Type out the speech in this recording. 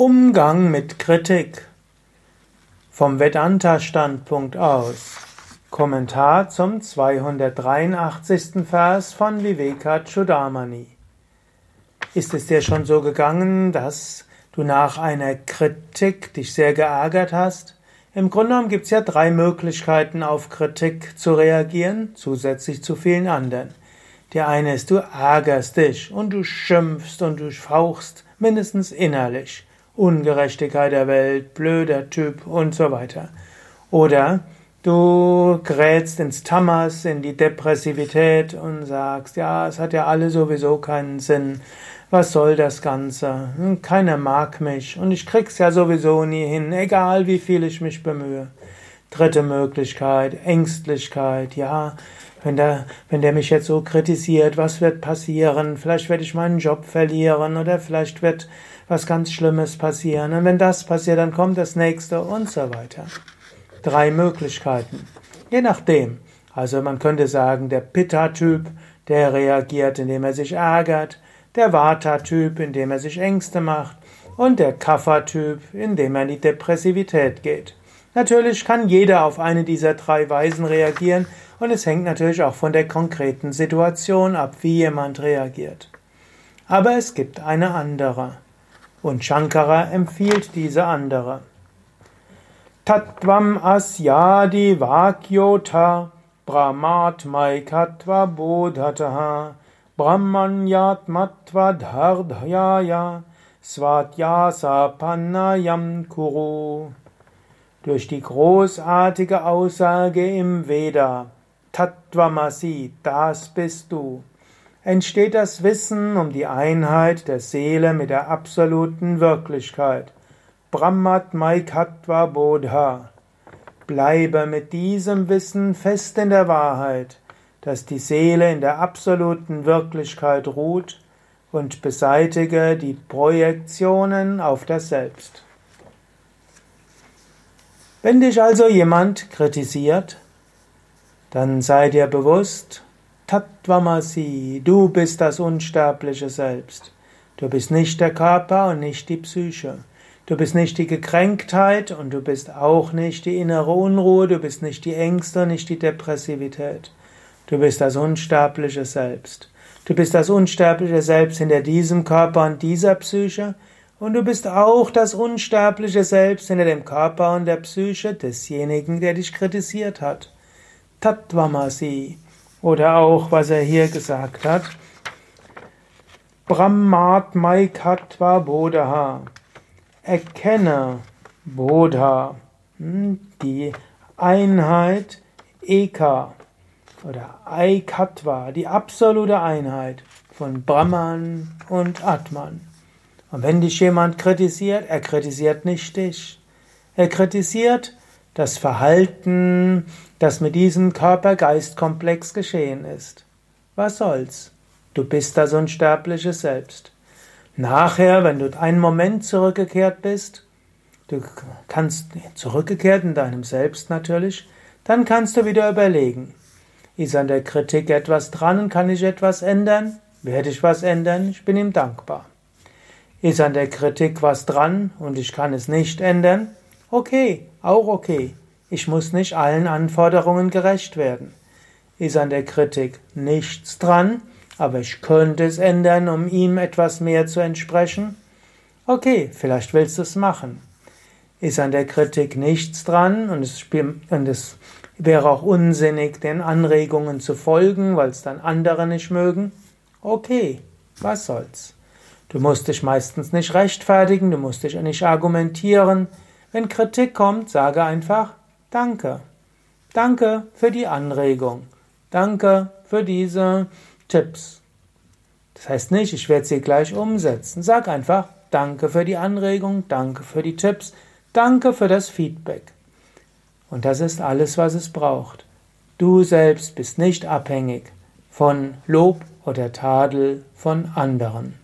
Umgang mit Kritik vom Vedanta-Standpunkt aus. Kommentar zum 283. Vers von Vivekachudamani. Ist es dir schon so gegangen, dass du nach einer Kritik dich sehr geärgert hast? Im Grunde genommen gibt es ja drei Möglichkeiten, auf Kritik zu reagieren, zusätzlich zu vielen anderen. Der eine ist, du ärgerst dich und du schimpfst und du fauchst, mindestens innerlich. Ungerechtigkeit der Welt, blöder Typ und so weiter. Oder du grätst ins Tamas, in die Depressivität und sagst, ja, es hat ja alle sowieso keinen Sinn. Was soll das Ganze? Hm, keiner mag mich und ich krieg's ja sowieso nie hin, egal wie viel ich mich bemühe. Dritte Möglichkeit, Ängstlichkeit, ja, wenn der, wenn der mich jetzt so kritisiert, was wird passieren? Vielleicht werde ich meinen Job verlieren oder vielleicht wird was ganz Schlimmes passieren. Und wenn das passiert, dann kommt das nächste und so weiter. Drei Möglichkeiten. Je nachdem. Also man könnte sagen, der Pitta-Typ, der reagiert, indem er sich ärgert, der Vata-Typ, indem er sich Ängste macht und der Kapha-Typ, indem er in die Depressivität geht. Natürlich kann jeder auf eine dieser drei Weisen reagieren und es hängt natürlich auch von der konkreten Situation ab, wie jemand reagiert. Aber es gibt eine andere. Und Shankara empfiehlt diese andere. Tattvam asyadi vakyota brahmatmaikatva bodhataha brahmanyatmatva dhardhyaya pannayam kuru. Durch die großartige Aussage im Veda, Tattvamasi, das bist du, entsteht das Wissen um die Einheit der Seele mit der absoluten Wirklichkeit. Brahmatmaikatva Bodha. Bleibe mit diesem Wissen fest in der Wahrheit, dass die Seele in der absoluten Wirklichkeit ruht und beseitige die Projektionen auf das Selbst. Wenn dich also jemand kritisiert, dann sei dir bewusst, Tattvamasi, du bist das unsterbliche Selbst. Du bist nicht der Körper und nicht die Psyche. Du bist nicht die Gekränktheit und du bist auch nicht die innere Unruhe, du bist nicht die Ängste und nicht die Depressivität. Du bist das unsterbliche Selbst. Du bist das unsterbliche Selbst hinter diesem Körper und dieser Psyche und du bist auch das unsterbliche Selbst hinter dem Körper und der Psyche desjenigen, der dich kritisiert hat. Tattvamasi. Oder auch, was er hier gesagt hat. Brahmatmaikatva Bodha. Erkenne Bodha. Hm, die Einheit Eka oder Aikatva, die absolute Einheit von Brahman und Atman. Und wenn dich jemand kritisiert, er kritisiert nicht dich. Er kritisiert das Verhalten, das mit diesem Körper-Geist-Komplex geschehen ist. Was soll's? Du bist das unsterbliche Selbst. Nachher, wenn du einen Moment zurückgekehrt bist, du kannst zurückgekehrt in deinem Selbst natürlich, dann kannst du wieder überlegen. Ist an der Kritik etwas dran kann ich etwas ändern? Werde ich was ändern? Ich bin ihm dankbar. Ist an der Kritik was dran und ich kann es nicht ändern? Okay, auch okay. Ich muss nicht allen Anforderungen gerecht werden. Ist an der Kritik nichts dran, aber ich könnte es ändern, um ihm etwas mehr zu entsprechen? Okay, vielleicht willst du es machen. Ist an der Kritik nichts dran und es, und es wäre auch unsinnig, den Anregungen zu folgen, weil es dann andere nicht mögen? Okay, was soll's. Du musst dich meistens nicht rechtfertigen, du musst dich nicht argumentieren. Wenn Kritik kommt, sage einfach Danke. Danke für die Anregung. Danke für diese Tipps. Das heißt nicht, ich werde sie gleich umsetzen. Sag einfach Danke für die Anregung, danke für die Tipps, danke für das Feedback. Und das ist alles, was es braucht. Du selbst bist nicht abhängig von Lob oder Tadel von anderen.